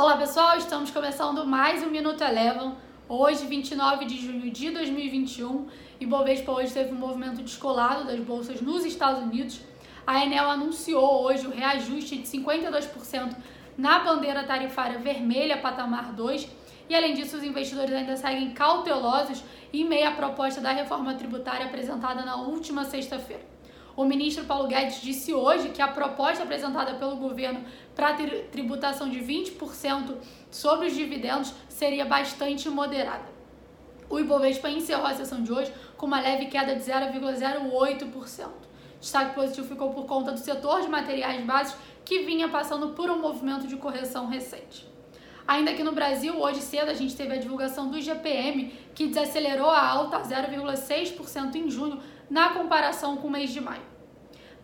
Olá pessoal, estamos começando mais um Minuto Eleven. Hoje, 29 de junho de 2021, e Bovespa hoje teve um movimento descolado das bolsas nos Estados Unidos. A Enel anunciou hoje o reajuste de 52% na bandeira tarifária vermelha patamar 2, e além disso, os investidores ainda seguem cautelosos em meio à proposta da reforma tributária apresentada na última sexta-feira. O ministro Paulo Guedes disse hoje que a proposta apresentada pelo governo para tributação de 20% sobre os dividendos seria bastante moderada. O Ibovespa encerrou a sessão de hoje com uma leve queda de 0,08%. Destaque positivo ficou por conta do setor de materiais básicos que vinha passando por um movimento de correção recente. Ainda aqui no Brasil, hoje cedo a gente teve a divulgação do GPM, que desacelerou a alta 0,6% em junho na comparação com o mês de maio.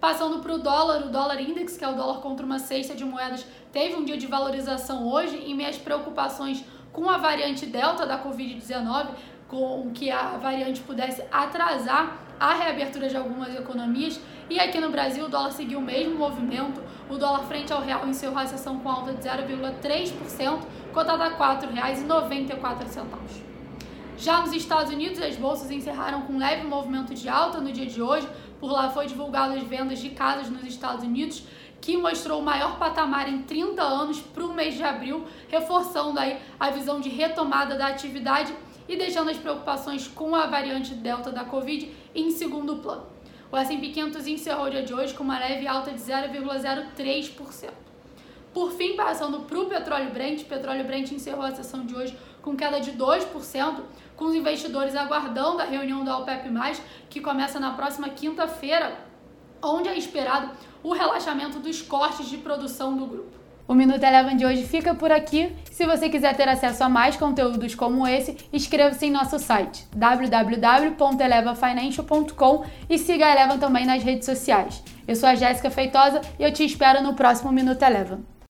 Passando para o dólar, o dólar index, que é o dólar contra uma cesta de moedas, teve um dia de valorização hoje meio às preocupações com a variante Delta da Covid-19, com que a variante pudesse atrasar a reabertura de algumas economias. E aqui no Brasil, o dólar seguiu o mesmo movimento. O dólar frente ao real encerrou a sessão com alta de 0,3%, cotado a R$ 4,94. Já nos Estados Unidos, as bolsas encerraram com um leve movimento de alta no dia de hoje. Por lá foi divulgado as vendas de casas nos Estados Unidos, que mostrou o maior patamar em 30 anos para o mês de abril, reforçando aí a visão de retomada da atividade e deixando as preocupações com a variante Delta da Covid em segundo plano. O S&P 500 encerrou o dia de hoje com uma leve alta de 0,03%. Por fim, passando para o petróleo Brent, o petróleo Brent encerrou a sessão de hoje com queda de 2%, com os investidores aguardando a reunião da OPEP+, que começa na próxima quinta-feira, onde é esperado o relaxamento dos cortes de produção do grupo. O Minuto Eleven de hoje fica por aqui. Se você quiser ter acesso a mais conteúdos como esse, inscreva-se em nosso site www.elevafinancial.com e siga a Eleven também nas redes sociais. Eu sou a Jéssica Feitosa e eu te espero no próximo Minuto Eleven.